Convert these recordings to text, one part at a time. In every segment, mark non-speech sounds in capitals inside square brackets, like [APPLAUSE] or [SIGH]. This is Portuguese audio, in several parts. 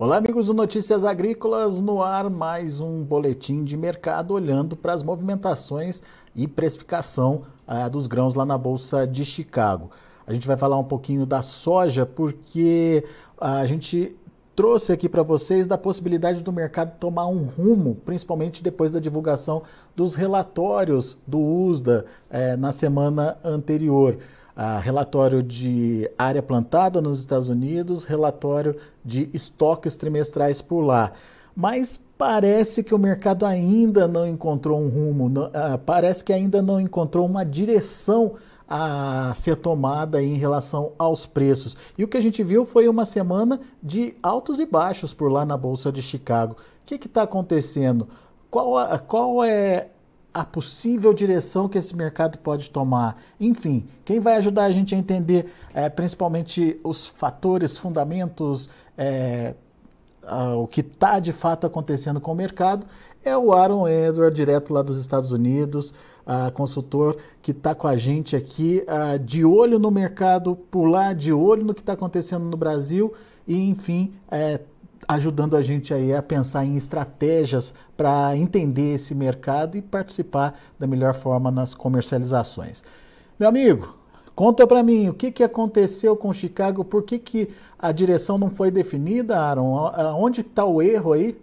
Olá, amigos do Notícias Agrícolas, no ar mais um boletim de mercado olhando para as movimentações e precificação ah, dos grãos lá na Bolsa de Chicago. A gente vai falar um pouquinho da soja porque a gente trouxe aqui para vocês da possibilidade do mercado tomar um rumo, principalmente depois da divulgação dos relatórios do USDA eh, na semana anterior relatório de área plantada nos Estados Unidos, relatório de estoques trimestrais por lá. Mas parece que o mercado ainda não encontrou um rumo, não, uh, parece que ainda não encontrou uma direção a ser tomada em relação aos preços. E o que a gente viu foi uma semana de altos e baixos por lá na Bolsa de Chicago. O que está acontecendo? Qual, qual é a possível direção que esse mercado pode tomar. Enfim, quem vai ajudar a gente a entender é, principalmente os fatores, fundamentos, é, o que está de fato acontecendo com o mercado é o Aaron Edward, direto lá dos Estados Unidos, consultor que está com a gente aqui, de olho no mercado por lá, de olho no que está acontecendo no Brasil e, enfim, é, ajudando a gente aí a pensar em estratégias para entender esse mercado e participar da melhor forma nas comercializações. Meu amigo, conta para mim o que, que aconteceu com Chicago, por que, que a direção não foi definida, Aaron? Onde está o erro aí?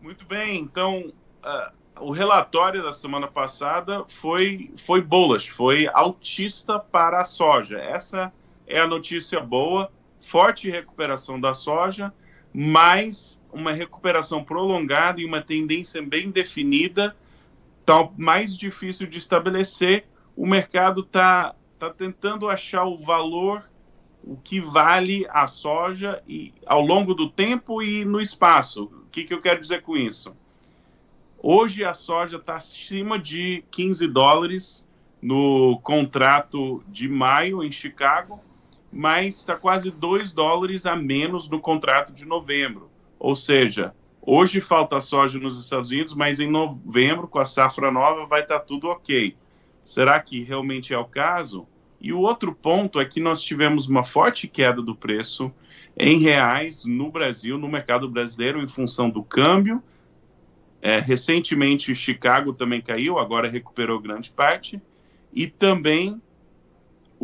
Muito bem, então uh, o relatório da semana passada foi, foi bullish, foi altista para a soja. Essa é a notícia boa forte recuperação da soja, mas uma recuperação prolongada e uma tendência bem definida, tá mais difícil de estabelecer. O mercado está tá tentando achar o valor, o que vale a soja e, ao longo do tempo e no espaço. O que, que eu quero dizer com isso? Hoje a soja está acima de 15 dólares no contrato de maio em Chicago mas está quase 2 dólares a menos no contrato de novembro. Ou seja, hoje falta soja nos Estados Unidos, mas em novembro, com a safra nova, vai estar tá tudo ok. Será que realmente é o caso? E o outro ponto é que nós tivemos uma forte queda do preço em reais no Brasil, no mercado brasileiro, em função do câmbio. É, recentemente, Chicago também caiu, agora recuperou grande parte. E também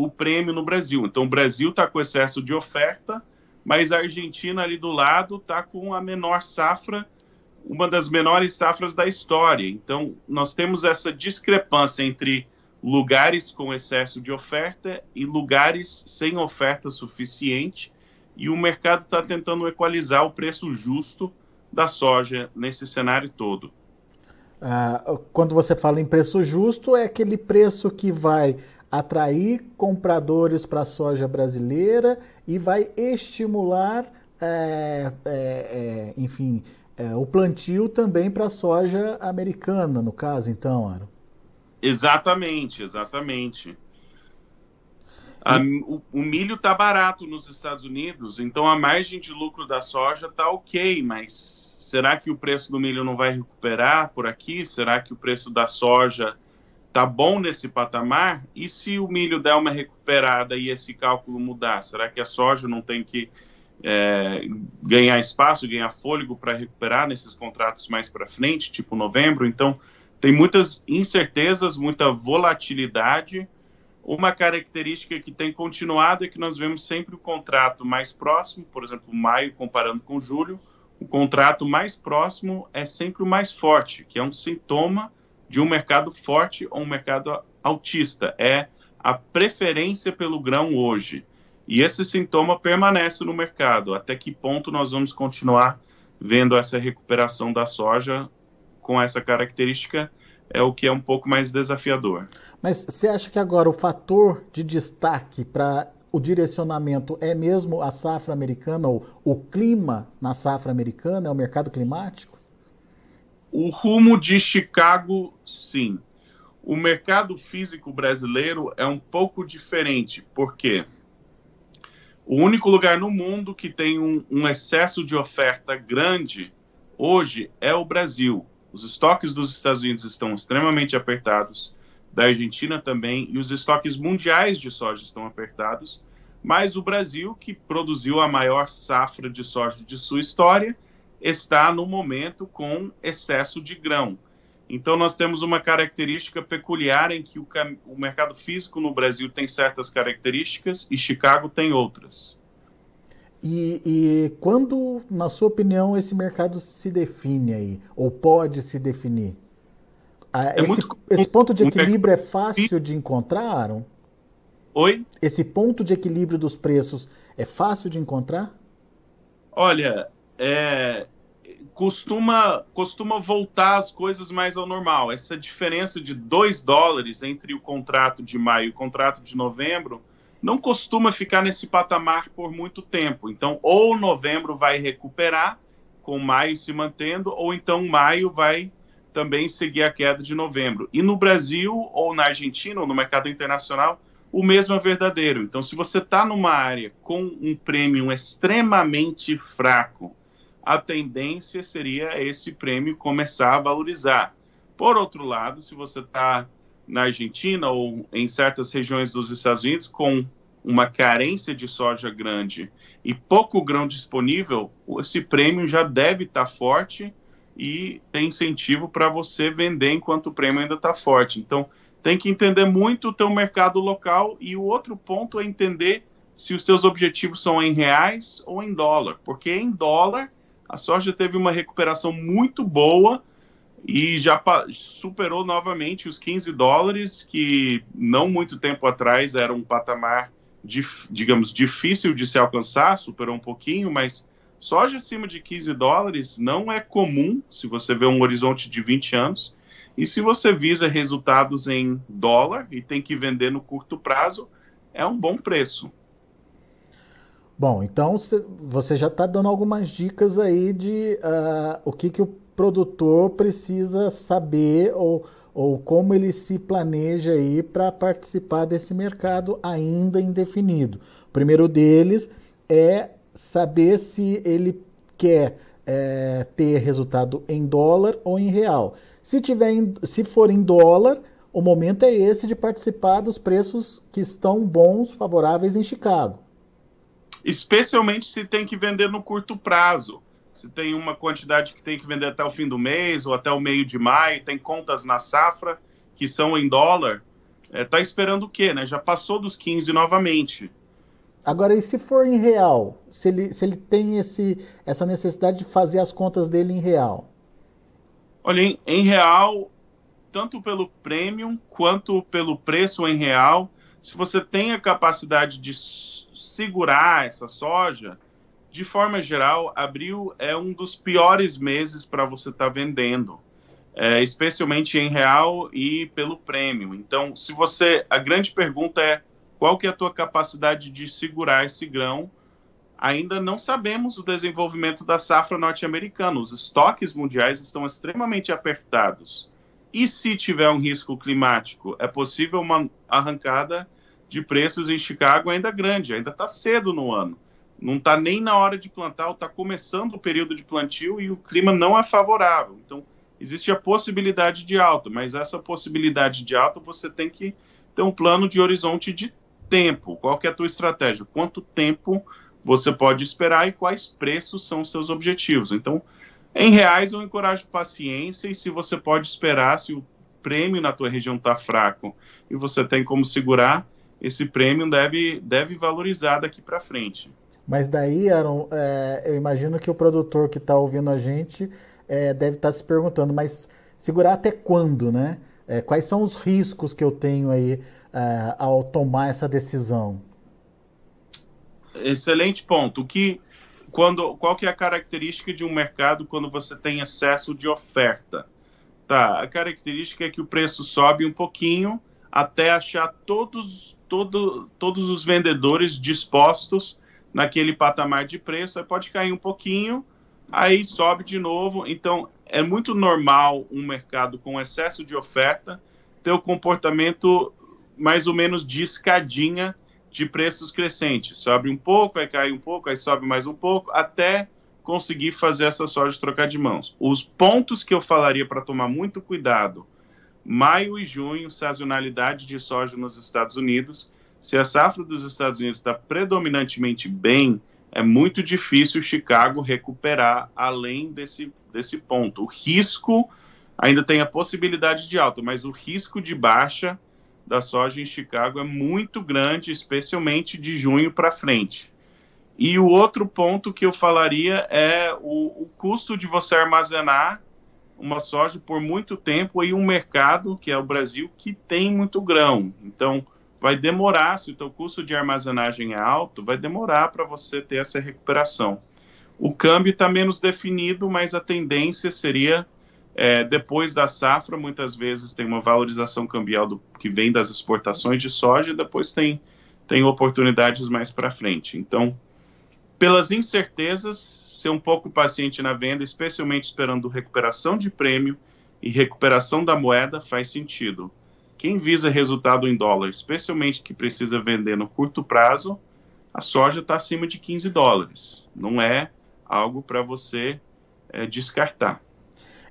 o prêmio no Brasil. Então, o Brasil está com excesso de oferta, mas a Argentina ali do lado está com a menor safra, uma das menores safras da história. Então, nós temos essa discrepância entre lugares com excesso de oferta e lugares sem oferta suficiente, e o mercado está tentando equalizar o preço justo da soja nesse cenário todo. Ah, quando você fala em preço justo, é aquele preço que vai atrair compradores para a soja brasileira e vai estimular, é, é, é, enfim, é, o plantio também para a soja americana, no caso, então, Aro. Exatamente, exatamente. A, o, o, milho está barato nos Estados Unidos, então a margem de lucro da soja está ok, mas será que o preço do milho não vai recuperar por aqui? Será que o preço da soja tá bom nesse patamar? E se o milho der uma recuperada e esse cálculo mudar, será que a soja não tem que é, ganhar espaço, ganhar fôlego para recuperar nesses contratos mais para frente, tipo novembro? Então, tem muitas incertezas, muita volatilidade. Uma característica que tem continuado é que nós vemos sempre o contrato mais próximo, por exemplo, maio comparando com julho, o contrato mais próximo é sempre o mais forte, que é um sintoma de um mercado forte ou um mercado altista. É a preferência pelo grão hoje. E esse sintoma permanece no mercado. Até que ponto nós vamos continuar vendo essa recuperação da soja com essa característica? É o que é um pouco mais desafiador. Mas você acha que agora o fator de destaque para o direcionamento é mesmo a safra americana ou o clima na safra americana, é o mercado climático? O rumo de Chicago, sim. O mercado físico brasileiro é um pouco diferente, porque o único lugar no mundo que tem um, um excesso de oferta grande hoje é o Brasil. Os estoques dos Estados Unidos estão extremamente apertados, da Argentina também, e os estoques mundiais de soja estão apertados. mas o Brasil, que produziu a maior safra de soja de sua história, está no momento com excesso de grão. Então, nós temos uma característica peculiar em que o, o mercado físico no Brasil tem certas características e Chicago tem outras. E, e, quando, na sua opinião, esse mercado se define aí, ou pode se definir? Ah, é esse, muito... esse, ponto de equilíbrio é fácil de encontrar, Aaron? Oi? Esse ponto de equilíbrio dos preços é fácil de encontrar? Olha, é, costuma, costuma voltar as coisas mais ao normal. Essa diferença de 2 dólares entre o contrato de maio e o contrato de novembro não costuma ficar nesse patamar por muito tempo. Então, ou novembro vai recuperar, com maio se mantendo, ou então maio vai também seguir a queda de novembro. E no Brasil, ou na Argentina, ou no mercado internacional, o mesmo é verdadeiro. Então, se você está numa área com um prêmio extremamente fraco, a tendência seria esse prêmio começar a valorizar. Por outro lado, se você está na Argentina ou em certas regiões dos Estados Unidos com uma carência de soja grande e pouco grão disponível, esse prêmio já deve estar tá forte e tem incentivo para você vender enquanto o prêmio ainda está forte. Então, tem que entender muito o teu mercado local e o outro ponto é entender se os teus objetivos são em reais ou em dólar, porque em dólar a soja teve uma recuperação muito boa e já superou novamente os 15 dólares, que não muito tempo atrás era um patamar, digamos, difícil de se alcançar, superou um pouquinho, mas soja acima de 15 dólares não é comum, se você vê um horizonte de 20 anos. E se você visa resultados em dólar e tem que vender no curto prazo, é um bom preço. Bom, então você já está dando algumas dicas aí de uh, o que, que o produtor precisa saber ou, ou como ele se planeja aí para participar desse mercado ainda indefinido. O primeiro deles é saber se ele quer é, ter resultado em dólar ou em real. Se, tiver em, se for em dólar, o momento é esse de participar dos preços que estão bons, favoráveis em Chicago. Especialmente se tem que vender no curto prazo. Se tem uma quantidade que tem que vender até o fim do mês ou até o meio de maio, tem contas na safra que são em dólar, está é, esperando o quê? Né? Já passou dos 15 novamente. Agora, e se for em real? Se ele, se ele tem esse, essa necessidade de fazer as contas dele em real? Olha, em, em real, tanto pelo premium quanto pelo preço em real, se você tem a capacidade de segurar essa soja, de forma geral, abril é um dos piores meses para você estar tá vendendo, é, especialmente em real e pelo prêmio. Então, se você, a grande pergunta é qual que é a tua capacidade de segurar esse grão ainda não sabemos o desenvolvimento da safra norte-americana. Os estoques mundiais estão extremamente apertados. E se tiver um risco climático, é possível uma arrancada de preços em Chicago ainda grande, ainda está cedo no ano. Não está nem na hora de plantar, está começando o período de plantio e o clima não é favorável. Então, existe a possibilidade de alta, mas essa possibilidade de alta você tem que ter um plano de horizonte de tempo. Qual que é a tua estratégia? Quanto tempo você pode esperar e quais preços são os seus objetivos. Então, em reais, eu encorajo paciência e se você pode esperar, se o prêmio na tua região está fraco e você tem como segurar, esse prêmio deve, deve valorizar daqui para frente. Mas daí, Aaron, é, eu imagino que o produtor que está ouvindo a gente é, deve estar tá se perguntando, mas segurar até quando, né? É, quais são os riscos que eu tenho aí é, ao tomar essa decisão? Excelente ponto. O que, quando, qual que é a característica de um mercado quando você tem excesso de oferta? Tá, a característica é que o preço sobe um pouquinho até achar todos, todo, todos os vendedores dispostos naquele patamar de preço. Aí pode cair um pouquinho, aí sobe de novo. Então, é muito normal um mercado com excesso de oferta ter o comportamento mais ou menos de escadinha de preços crescentes. Sobe um pouco, aí cai um pouco, aí sobe mais um pouco, até conseguir fazer essa soja trocar de mãos. Os pontos que eu falaria para tomar muito cuidado, maio e junho, sazonalidade de soja nos Estados Unidos, Se a safra dos Estados Unidos está predominantemente bem, é muito difícil Chicago recuperar além desse, desse ponto. O risco ainda tem a possibilidade de alta, mas o risco de baixa da soja em Chicago é muito grande, especialmente de junho para frente. E o outro ponto que eu falaria é o, o, custo de você armazenar uma soja por muito tempo em um mercado, que é o Brasil, que tem muito grão. Então, vai demorar, se o teu custo de armazenagem é alto, vai demorar para você ter essa recuperação. O câmbio está menos definido, mas a tendência seria é, depois da safra, muitas vezes tem uma valorização cambial do, que vem das exportações de soja e depois tem, tem oportunidades mais para frente. Então, pelas incertezas, ser um pouco paciente na venda, especialmente esperando recuperação de prêmio e recuperação da moeda, faz sentido. Quem visa resultado em dólar, especialmente que precisa vender no curto prazo, a soja está acima de 15 dólares. Não é algo para você é, descartar.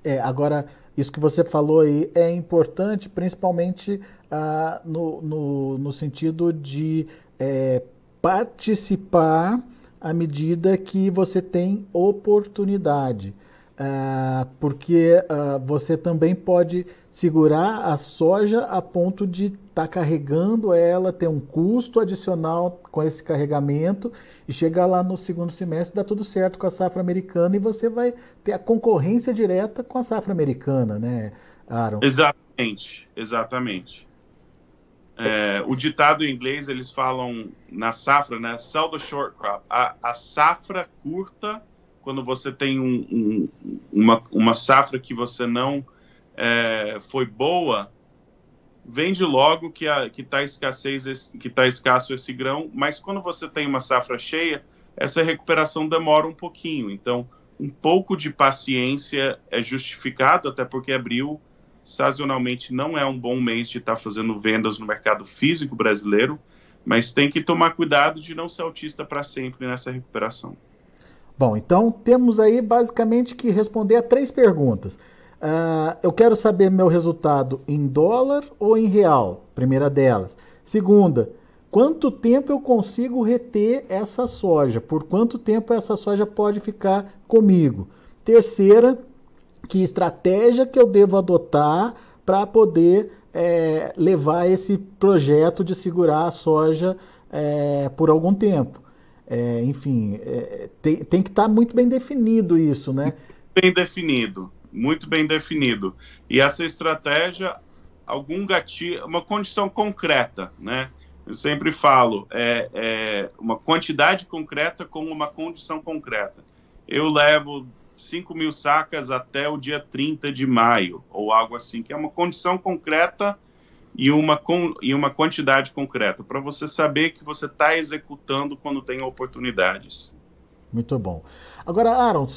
É, agora, isso que você falou aí é importante, principalmente ah, no, no, no, sentido de é, participar à medida que você tem oportunidade. Ah, porque ah, você também pode segurar a soja a ponto de estar tá carregando ela, ter um custo adicional com esse carregamento e chegar lá no segundo semestre, dá tudo certo com a safra americana e você vai ter a concorrência direta com a safra americana, né, Aaron? Exatamente, exatamente. É, o ditado em inglês, eles falam na safra, né, sell the short crop, a, a safra curta quando você tem um, um, uma, uma safra que você não é, foi boa, vende logo que que está escassez que está escasso esse grão, mas quando você tem uma safra cheia, essa recuperação demora um pouquinho. Então, um pouco de paciência é justificado, até porque abril sazonalmente não é um bom mês de estar tá fazendo vendas no mercado físico brasileiro, mas tem que tomar cuidado de não ser autista para sempre nessa recuperação. Bom, então temos aí basicamente que responder a três perguntas. Uh, eu quero saber meu resultado em dólar ou em real? Primeira delas. Segunda, quanto tempo eu consigo reter essa soja? Por quanto tempo essa soja pode ficar comigo? Terceira, que estratégia que eu devo adotar para poder é, levar esse projeto de segurar a soja é, por algum tempo? É, enfim, é, tem, tem, que estar tá muito bem definido isso, né? Bem definido, muito bem definido. E essa estratégia, algum gatilho, uma condição concreta, né? Eu sempre falo, é, é uma quantidade concreta com uma condição concreta. Eu levo 5 mil sacas até o dia 30 de maio, ou algo assim, que é uma condição concreta e uma, com, e uma quantidade concreta, para você saber que você está executando quando tem oportunidades. Muito bom. Agora, Aaron,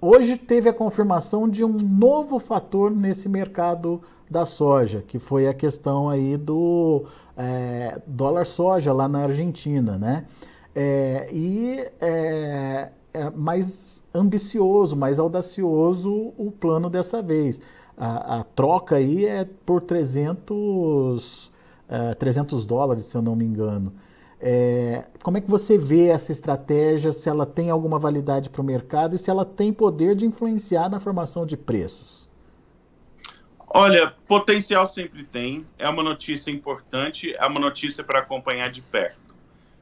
hoje teve a confirmação de um novo fator nesse mercado da soja, que foi a questão aí do é, dólar soja lá na Argentina, né? É, e é, é mais ambicioso, mais audacioso o plano dessa vez a, a troca aí é por 300, uh, 300 dólares, se eu não me engano. É, como é que você vê essa estratégia, se ela tem alguma validade para o mercado e se ela tem poder de influenciar na formação de preços? Olha, potencial sempre tem, é uma notícia importante, é uma notícia para acompanhar de perto.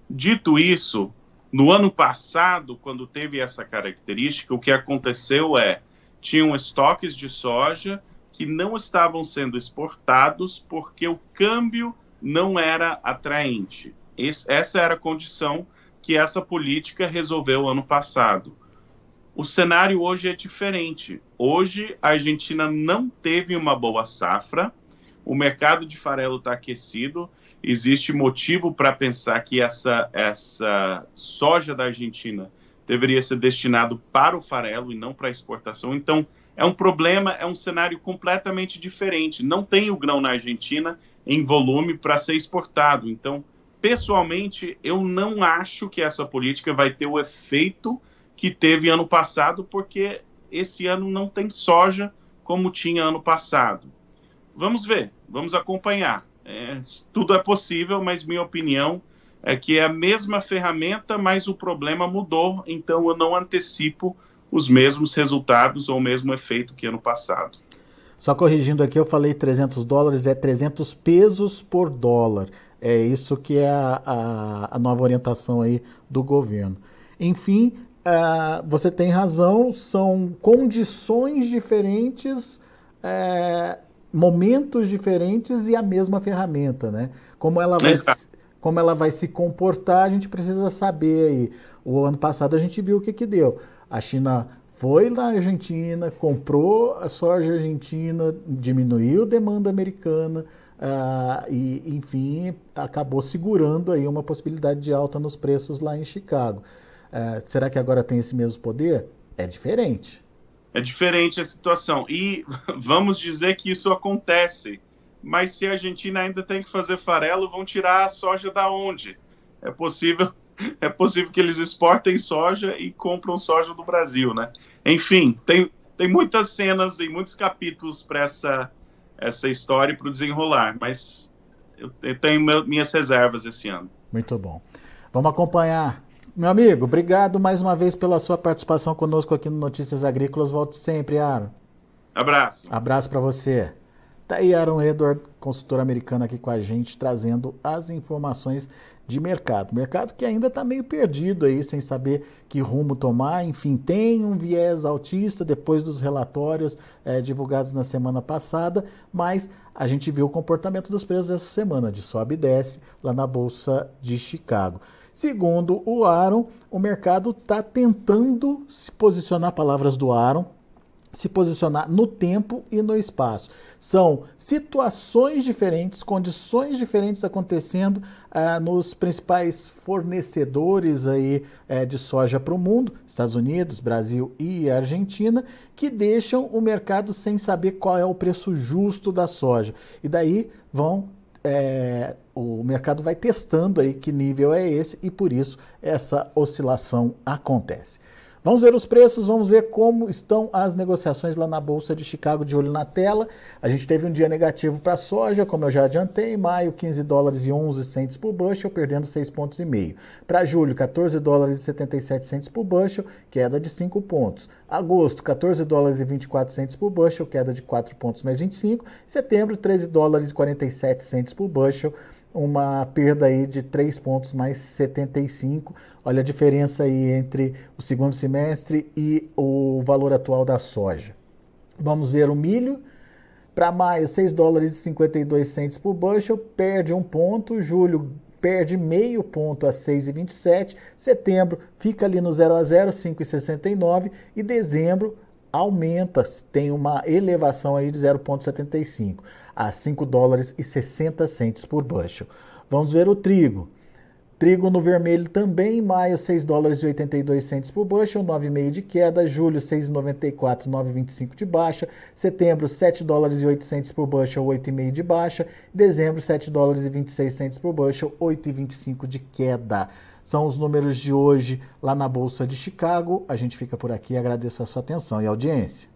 Dito isso, no ano passado, quando teve essa característica, o que aconteceu é tinham estoques de soja que não estavam sendo exportados porque o câmbio não era atraente. Esse, essa era a condição que essa política resolveu ano passado. O cenário hoje é diferente. Hoje, a Argentina não teve uma boa safra, o mercado de farelo está aquecido, existe motivo para pensar que essa, essa soja da Argentina deveria ser destinado para o farelo e não para exportação. Então, é um problema, é um cenário completamente diferente. Não tem o grão na Argentina em volume para ser exportado. Então, pessoalmente, eu não acho que essa política vai ter o efeito que teve ano passado, porque esse ano não tem soja como tinha ano passado. Vamos ver, vamos acompanhar. Tudo é possível, mas minha opinião é que é a mesma ferramenta, mas o problema mudou, então eu não antecipo os mesmos resultados ou o mesmo efeito que ano passado. Só corrigindo aqui, eu falei 300 dólares, é 300 pesos por dólar. É isso que é a, a, a nova orientação aí do governo. Enfim, uh, você tem razão, são condições diferentes, uh, momentos diferentes e a mesma ferramenta, né? Como ela vai, como ela vai se comportar, a gente precisa saber aí. O ano passado a gente viu o que, que deu. A China foi na Argentina, comprou a soja argentina, diminuiu a demanda americana uh, e, enfim, acabou segurando aí uma possibilidade de alta nos preços lá em Chicago. Uh, será que agora tem esse mesmo poder? É diferente. É diferente a situação. E [LAUGHS] vamos dizer que isso acontece. Mas se a Argentina ainda tem que fazer farelo, vão tirar a soja da onde? É possível [LAUGHS] é possível que eles exportem soja e compram soja do Brasil, né? Enfim, tem, tem muitas cenas e muitos capítulos para essa, essa história para o desenrolar, mas eu, eu tenho meu, minhas reservas esse ano. Muito bom. Vamos acompanhar. Meu amigo, obrigado mais uma vez pela sua participação conosco aqui no Notícias Agrícolas. Volte sempre, Aaron. Abraço. Abraço para você. Tá aí Aaron Edward, consultor americano aqui com a gente, trazendo as informações de mercado. Mercado que ainda está meio perdido aí, sem saber que rumo tomar. Enfim, tem um viés altista depois dos relatórios é, divulgados na semana passada, mas a gente viu o comportamento dos preços essa semana, de sobe e desce lá na Bolsa de Chicago. Segundo o Aaron, o mercado está tentando se posicionar, palavras do Aaron, se posicionar no tempo e no espaço. São situações diferentes, condições diferentes acontecendo ah, nos principais fornecedores aí, eh, de soja para o mundo, Estados Unidos, Brasil e Argentina, que deixam o mercado sem saber qual é o preço justo da soja. E daí vão é, o mercado vai testando aí que nível é esse e por isso essa oscilação acontece. Vamos ver os preços, vamos ver como estão as negociações lá na Bolsa de Chicago de olho na tela. A gente teve um dia negativo para a soja, como eu já adiantei, em maio 15 dólares e 11 centes por bushel, perdendo 6 pontos e meio. Para julho, 14 dólares e 77 centes por bushel, queda de 5 pontos. Agosto, 14 dólares e 24 centes por bushel, queda de 4 pontos mais 25. Setembro, 13 dólares e 47 centes por bushel, uma perda aí de 3 pontos mais 75. Olha a diferença aí entre o segundo semestre e o valor atual da soja. Vamos ver o milho. Para maio, 6 dólares e 52 centes por bushel, perde um ponto. Julho perde meio ponto a 6,27. Setembro fica ali no 0 a 0, 5,69 e dezembro aumenta, tem uma elevação aí de 0,75 a 5 dólares e 60 centes por bushel. Vamos ver o trigo. Trigo no vermelho também, maio 6 dólares e 82 centes por bushel, 9,5 de queda, julho 6,94, 9,25 de baixa, setembro 7 dólares e 8 centes por bushel, 8,5 de baixa, dezembro 7 dólares e 26 centes por bushel, 8,25 de queda. São os números de hoje lá na Bolsa de Chicago. A gente fica por aqui, agradeço a sua atenção e audiência.